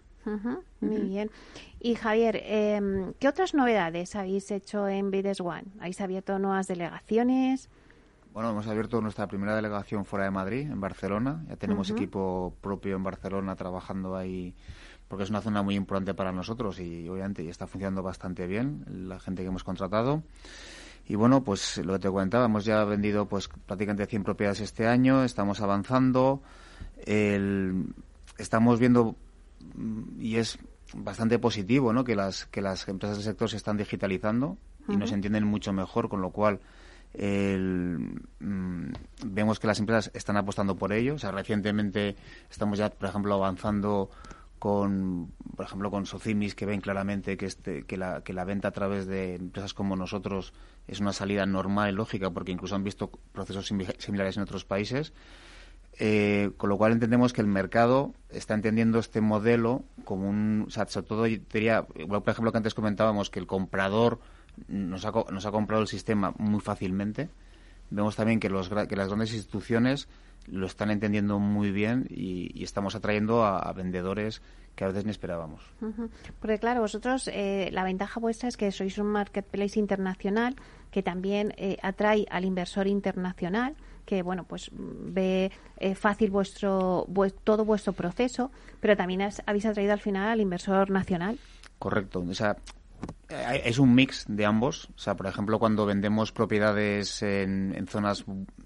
muy bien. Y Javier, em, ¿qué otras novedades habéis hecho en Bides One? ¿Habéis abierto nuevas delegaciones? Bueno, hemos abierto nuestra primera delegación fuera de Madrid, en Barcelona. Ya tenemos equipo propio en Barcelona trabajando ahí porque es una zona muy importante para nosotros y obviamente ya está funcionando bastante bien la gente que hemos contratado. Y bueno, pues lo que te comentaba, hemos ya vendido pues prácticamente 100 propiedades este año, estamos avanzando, estamos viendo y es bastante positivo, ¿no? Que las que las empresas del sector se están digitalizando y nos entienden mucho mejor, con lo cual mm, vemos que las empresas están apostando por ello. O sea, recientemente estamos ya, por ejemplo, avanzando con, por ejemplo, con Socimis, que ven claramente que, este, que, la, que la venta a través de empresas como nosotros es una salida normal y lógica, porque incluso han visto procesos similares en otros países. Eh, con lo cual entendemos que el mercado está entendiendo este modelo como un, sobre todo diría, igual por ejemplo que antes comentábamos que el comprador nos ha, nos ha comprado el sistema muy fácilmente. Vemos también que, los, que las grandes instituciones lo están entendiendo muy bien y, estamos atrayendo a, vendedores que a veces ni esperábamos. Porque claro, vosotros, eh, la ventaja vuestra es que sois un marketplace internacional que también eh, atrae al inversor internacional que bueno pues ve eh, fácil vuestro todo vuestro proceso pero también habéis atraído al final al inversor nacional correcto o sea es un mix de ambos. O sea, por ejemplo, cuando vendemos propiedades en, zonas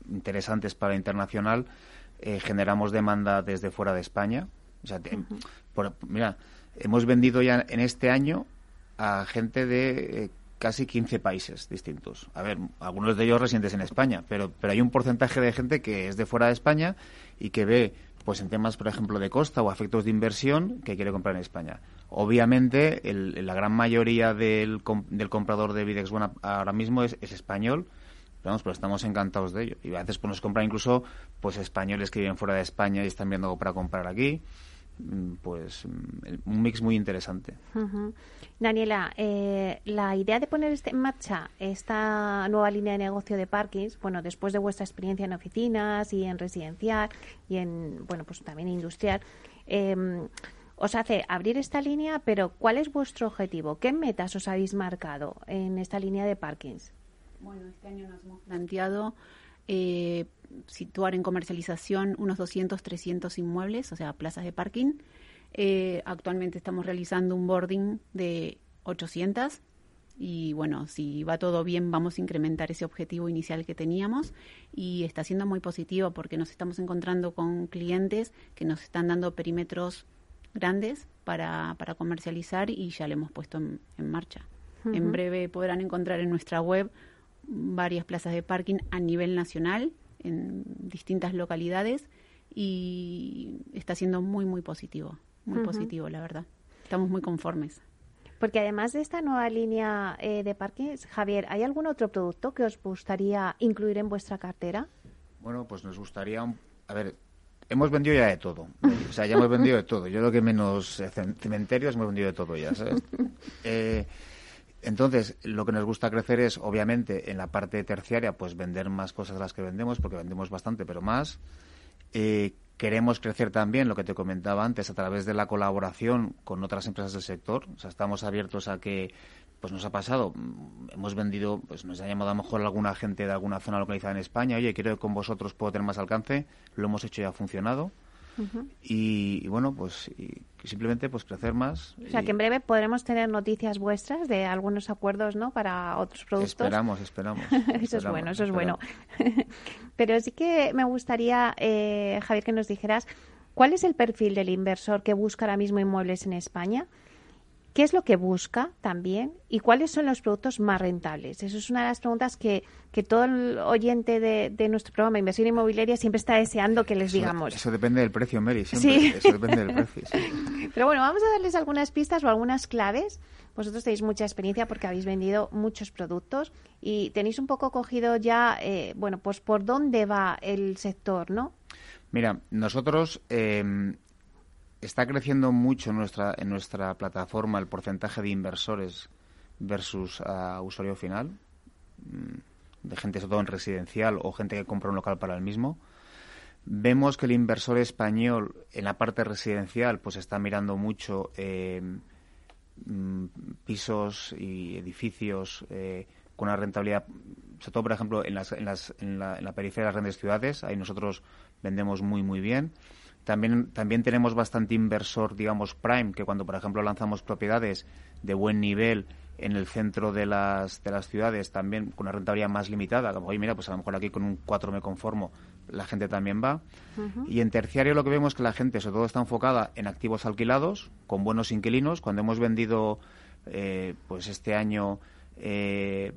interesantes para internacional, eh, generamos demanda desde fuera de España. O sea, mira, hemos vendido ya en este año a gente de eh, casi 15 países distintos. A ver, algunos de ellos residentes en España, pero, pero hay un porcentaje de gente que es de fuera de España y que ve pues en temas, por ejemplo, de costa o efectos de inversión que quiere comprar en España. Obviamente, la gran mayoría del, del comprador de Videx One ahora mismo es, español, pero, pero estamos encantados de ello. Y a veces pues, nos compran incluso pues españoles que viven fuera de España y están viendo algo para comprar aquí. mm, pues mm, un mix muy interesante. Daniela, eh, la idea de poner este, en marcha esta nueva línea de negocio de parkings, bueno, después de vuestra experiencia en oficinas y en residencial y en, bueno, pues también industrial, em, os hace abrir esta línea, pero ¿cuál es vuestro objetivo? ¿Qué metas os habéis marcado en esta línea de parkings? Bueno, este año nos hemos planteado eh, situar en comercialización unos 200, 300 inmuebles, o sea, plazas de parking. Eh, actualmente estamos realizando un boarding de 800 y bueno, si va todo bien vamos a incrementar ese objetivo inicial que teníamos y está siendo muy positivo porque nos estamos encontrando con clientes que nos están dando perímetros grandes para, para comercializar y ya le hemos puesto en, marcha. En breve podrán encontrar en nuestra web varias plazas de parking a nivel nacional en distintas localidades y está siendo muy, muy positivo, muy positivo, la verdad. Estamos muy conformes. Porque además de esta nueva línea eh, de parkings, Javier, ¿hay algún otro producto que os gustaría incluir en vuestra cartera? Bueno, pues nos gustaría, a ver, hemos vendido ya de todo. O sea, ya hemos vendido de todo. Yo lo que menos cementerios hemos vendido de todo ya, ¿sabes? Eh, entonces, lo que nos gusta crecer es, obviamente, en la parte terciaria, pues vender más cosas de las que vendemos, porque vendemos bastante, pero más. Eh, queremos crecer también, lo que te comentaba antes, a través de la colaboración con otras empresas del sector. O sea, estamos abiertos a que, pues nos ha pasado, mm, hemos vendido, pues nos ha llamado a lo mejor alguna gente de alguna zona localizada en España, oye, quiero que con vosotros puedo tener más alcance, lo hemos hecho y ha funcionado y, bueno, pues simplemente pues crecer más. O sea, que en breve podremos tener noticias vuestras de algunos acuerdos, ¿no? Para otros productos. Esperamos, esperamos. eso es bueno, eso es bueno. Pero sí que me gustaría, eh, Javier, que nos dijeras cuál es el perfil del inversor que busca ahora mismo inmuebles en España ¿Qué es lo que busca también y cuáles son los productos más rentables? Eso es una de las preguntas que, que todo el oyente de, de nuestro programa Inversión Inmobiliaria siempre está deseando que les digamos. Eso depende del precio, Mary. Siempre. Eso depende del precio. Pero bueno, vamos a darles algunas pistas o algunas claves. Vosotros tenéis mucha experiencia porque habéis vendido muchos productos y tenéis un poco cogido ya, eh, bueno, pues por dónde va el sector, ¿no? Mira, nosotros eh, está creciendo mucho en nuestra, en nuestra plataforma el porcentaje de inversores versus usuario final, mm, de gente sobre todo en residencial o gente que compra un local para el mismo. Vemos que el inversor español en la parte residencial pues está mirando mucho eh, mm, pisos y edificios eh, con una rentabilidad, sobre todo por ejemplo en, las, en, las, en, la, en la periferia de las grandes ciudades, ahí nosotros vendemos muy muy bien. También, también tenemos bastante inversor, digamos, prime, que cuando, por ejemplo, lanzamos propiedades de buen nivel en el centro de las, de las ciudades, también con una rentabilidad más limitada, como, oye, mira, pues a lo mejor aquí con un 4 me conformo, la gente también va. Y en terciario lo que vemos es que la gente, sobre todo, está enfocada en activos alquilados, con buenos inquilinos. Cuando hemos vendido, eh, pues este año, eh,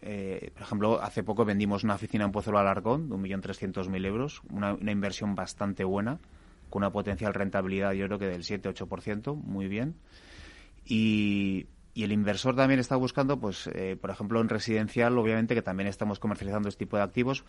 eh, por ejemplo, hace poco vendimos una oficina en Pozuelo Alarcón de 1.300.000 euros, una, inversión bastante buena, con una potencial rentabilidad yo creo que del 7-8%, muy bien. Y, el inversor también está buscando, pues, eh, por ejemplo, en residencial, obviamente, que también estamos comercializando este tipo de activos,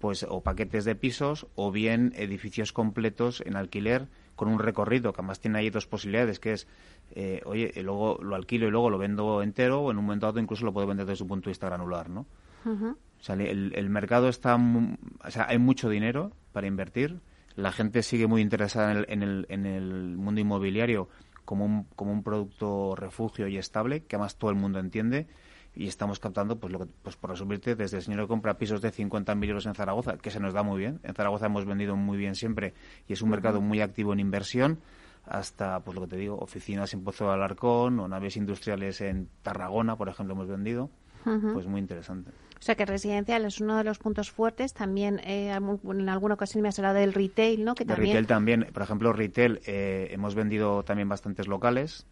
pues, o paquetes de pisos o bien edificios completos en alquiler con un recorrido, que además tiene ahí dos posibilidades, que es, eh, oye, luego lo alquilo y luego lo vendo entero, o en un momento dado incluso lo puedo vender desde un punto de vista granular, ¿no? O sea, el, mercado está, o sea, hay mucho dinero para invertir, la gente sigue muy interesada en el, en el, en el mundo inmobiliario como un, como un producto refugio y estable, que además todo el mundo entiende, y estamos captando, pues, lo que, pues por resumirte, desde el señor que compra pisos de 50.000 euros en Zaragoza, que se nos da muy bien. En Zaragoza hemos vendido muy bien siempre y es un mercado muy activo en inversión, hasta, pues lo que te digo, oficinas en Pozo de Alarcón o naves industriales en Tarragona, por ejemplo, hemos vendido. Pues muy interesante. O sea que residencial es uno de los puntos fuertes. También eh, en alguna ocasión me has hablado del retail, ¿no? Que también... retail también. Por ejemplo, retail eh, hemos vendido también bastantes locales.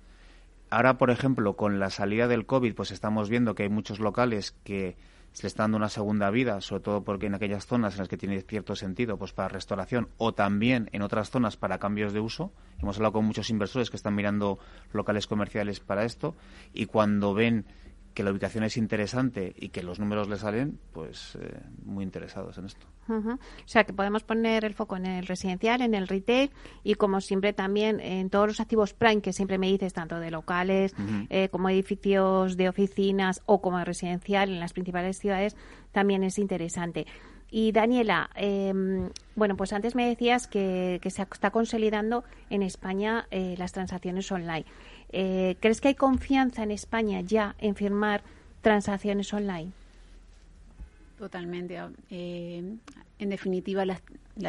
Ahora, por ejemplo, con la salida del COVID, pues estamos viendo que hay muchos locales que se le están dando una segunda vida, sobre todo porque en aquellas zonas en las que tiene cierto sentido, pues para restauración o también en otras zonas para cambios de uso. Hemos hablado con muchos inversores que están mirando locales comerciales para esto y cuando ven que la ubicación es interesante y que los números le salen, pues eh, muy interesados en esto. O sea, que podemos poner el foco en el residencial, en el retail y, como siempre, también en todos los activos prime que siempre me dices, tanto de locales eh, como edificios de oficinas o como de residencial en las principales ciudades, también es interesante. Y Daniela, em, bueno, pues antes me decías que, se está consolidando en España eh, las transacciones online. Eh, ¿Crees que hay confianza en España ya en firmar transacciones online? Totalmente. Eh, en definitiva, la,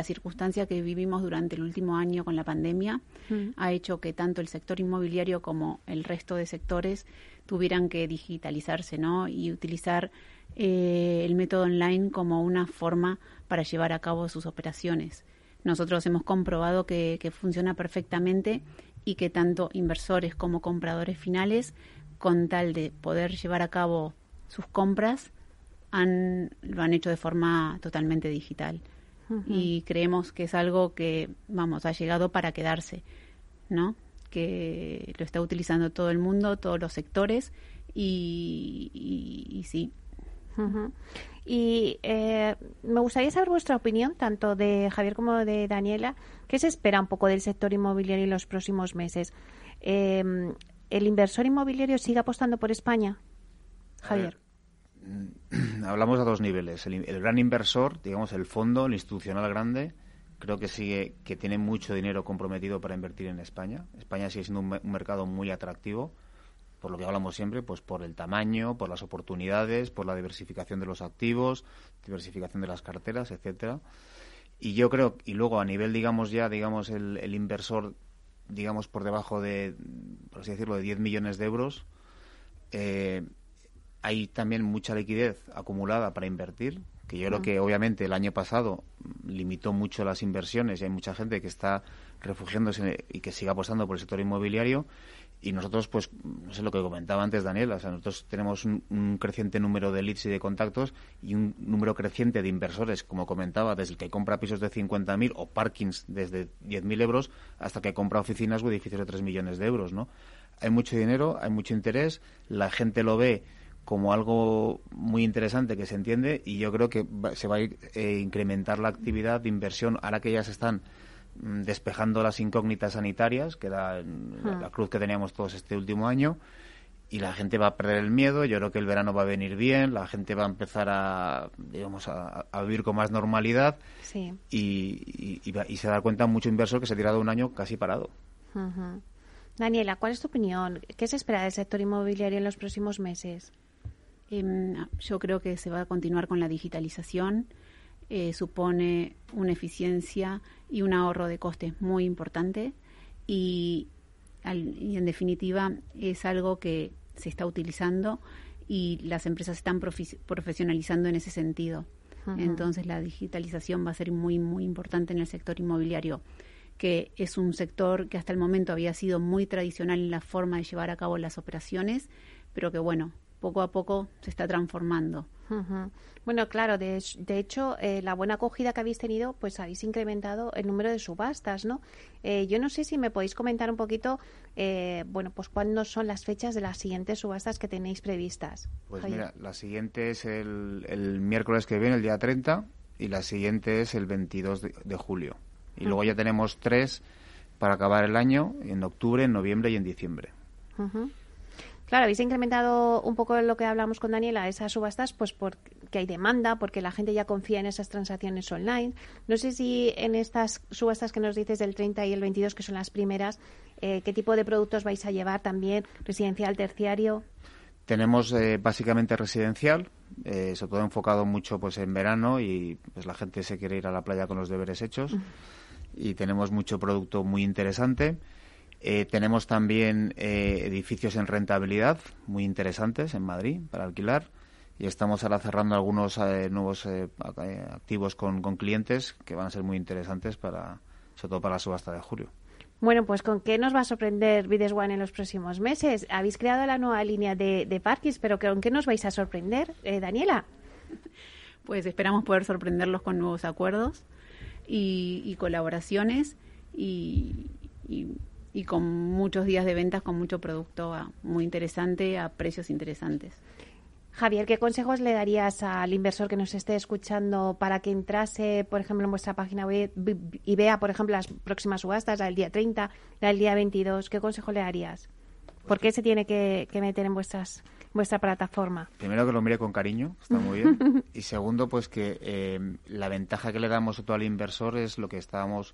circunstancia que vivimos durante el último año con la pandemia mm. ha hecho que tanto el sector inmobiliario como el resto de sectores tuvieran que digitalizarse ¿no? y utilizar eh, el método online como una forma para llevar a cabo sus operaciones. Nosotros hemos comprobado que, que funciona perfectamente y que tanto inversores como compradores finales, con tal de poder llevar a cabo sus compras, han, lo han hecho de forma totalmente digital. Y creemos que es algo que, vamos, ha llegado para quedarse, ¿no? Que lo está utilizando todo el mundo, todos los sectores, y, y, sí. Y eh, me gustaría saber vuestra opinión, tanto de Javier como de Daniela. ¿Qué se espera un poco del sector inmobiliario en los próximos meses? Eh, ¿El inversor inmobiliario sigue apostando por España? Javier. Mm, hablamos a dos niveles. El, gran inversor, digamos el fondo, el institucional grande, creo que sigue que tiene mucho dinero comprometido para invertir en España. España sigue siendo un, mercado muy atractivo, por lo que hablamos siempre, pues por el tamaño, por las oportunidades, por la diversificación de los activos, diversificación de las carteras, etcétera. Y yo creo, y luego a nivel, digamos ya, digamos el, el inversor, digamos por debajo de, por así decirlo, de 10 millones de euros, eh, hay también mucha liquidez acumulada para invertir, que yo creo que obviamente el año pasado limitó mucho las inversiones y hay mucha gente que está refugiándose y que sigue apostando por el sector inmobiliario y nosotros pues no sé lo que comentaba antes Daniela, o sea, nosotros tenemos un, creciente número de leads y de contactos y un número creciente de inversores, como comentaba, desde el que compra pisos de 50.000 o parkings desde 10.000 euros hasta que compra oficinas o edificios de 3 millones de euros, ¿no? Hay mucho dinero, hay mucho interés, la gente lo ve como algo muy interesante que se entiende y yo creo que se va a eh, incrementar la actividad de inversión ahora que ya se están despejando las incógnitas sanitarias, que era la cruz que teníamos todos este último año, y la gente va a perder el miedo, yo creo que el verano va a venir bien, la gente va a empezar a, digamos, a, vivir con más normalidad y, se da cuenta mucho inversor que se ha tirado un año casi parado. Daniela, ¿cuál es tu opinión? ¿Qué se espera del sector inmobiliario en los próximos meses? Em, yo creo que se va a continuar con la digitalización. Eh, supone una eficiencia y un ahorro de costes muy importante y, en definitiva es algo que se está utilizando y las empresas están profesionalizando en ese sentido. Entonces la digitalización va a ser muy, muy importante en el sector inmobiliario que es un sector que hasta el momento había sido muy tradicional en la forma de llevar a cabo las operaciones, pero que bueno, poco a poco se está transformando. Bueno, claro, de, hecho, eh, la buena acogida que habéis tenido, pues habéis incrementado el número de subastas, ¿no? Eh, yo no sé si me podéis comentar un poquito, eh, bueno, pues cuándo son las fechas de las siguientes subastas que tenéis previstas. Pues mira, la siguiente es el, miércoles que viene, el día 30, y la siguiente es el 22 de, julio. Y luego ya tenemos tres para acabar el año, en octubre, en noviembre y en diciembre. Claro, habéis incrementado un poco lo que hablamos con Daniela, esas subastas, pues porque hay demanda, porque la gente ya confía en esas transacciones online. No sé si en estas subastas que nos dices del 30 y el 22, que son las primeras, eh, qué tipo de productos vais a llevar también, residencial, terciario. Tenemos eh, básicamente residencial, eh, sobre todo enfocado mucho pues en verano y pues la gente se quiere ir a la playa con los deberes hechos. Y tenemos mucho producto muy interesante. Eh, tenemos también eh, edificios en rentabilidad muy interesantes en Madrid para alquilar y estamos ahora cerrando algunos eh, nuevos activos con, clientes que van a ser muy interesantes para sobre todo para la subasta de julio. Bueno, pues ¿con qué nos va a sorprender Vides One en los próximos meses? Habéis creado la nueva línea de, de parkings, pero ¿con qué nos vais a sorprender, Daniela? Pues esperamos poder sorprenderlos con nuevos acuerdos y, colaboraciones y y con muchos días de ventas, con mucho producto ah, muy interesante a precios interesantes. Javier, ¿qué consejos le darías al inversor que nos esté escuchando para que entrase, por ejemplo, en vuestra página web y vea, por ejemplo, las próximas subastas, la del día 30, la del día 22? ¿Qué consejo le darías? ¿Por qué se tiene que, meter en vuestras vuestra plataforma? Primero que lo mire con cariño, está muy bien. y segundo, pues que eh, la ventaja que le damos a todo al inversor es lo que estábamos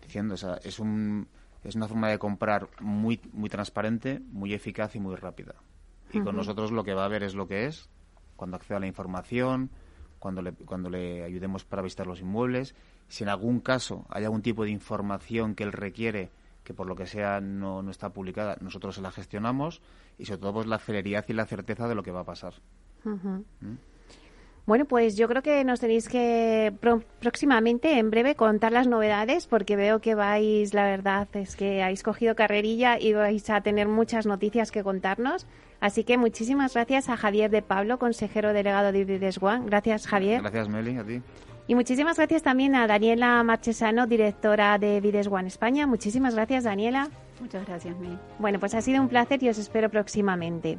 diciendo. O sea, es, un, es una forma de comprar muy, muy transparente, muy eficaz y muy rápida. Y con nosotros lo que va a ver es lo que es, cuando acceda a la información, cuando le, cuando le ayudemos para visitar los inmuebles. Si en algún caso hay algún tipo de información que él requiere que por lo que sea no, no está publicada, nosotros se la gestionamos y sobre todo pues la celeridad y la certeza de lo que va a pasar. Bueno, pues yo creo que nos tenéis que próximamente, en breve, contar las novedades, porque veo que vais, la verdad es que habéis cogido carrerilla y vais a tener muchas noticias que contarnos. Así que muchísimas gracias a Javier de Pablo, consejero delegado de Vides One. Gracias, Javier. Gracias, Meli, a ti. Y muchísimas gracias también a Daniela Marchesano, directora de Vides One España. Muchísimas gracias, Daniela. Muchas gracias, Meli. Bueno, pues ha sido un placer y os espero próximamente.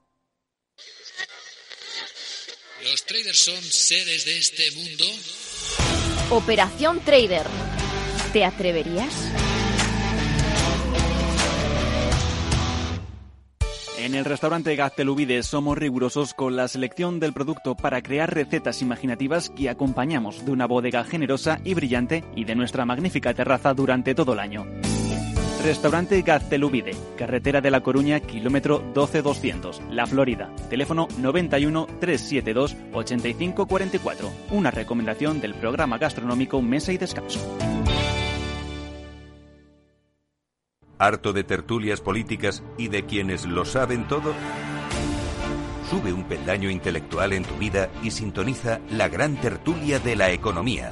¿Los traders son seres de este mundo? Operación Trader. ¿Te atreverías? En el restaurante Gaztelubides somos rigurosos con la selección del producto para crear recetas imaginativas que acompañamos de una bodega generosa y brillante y de nuestra magnífica terraza durante todo el año. Restaurante Gaztelubide, carretera de La Coruña, kilómetro 12200, La Florida. Teléfono 91 372 8544. Una recomendación del programa gastronómico Mesa y Descanso. ¿Harto de tertulias políticas y de quienes lo saben todo? Sube un peldaño intelectual en tu vida y sintoniza la gran tertulia de la economía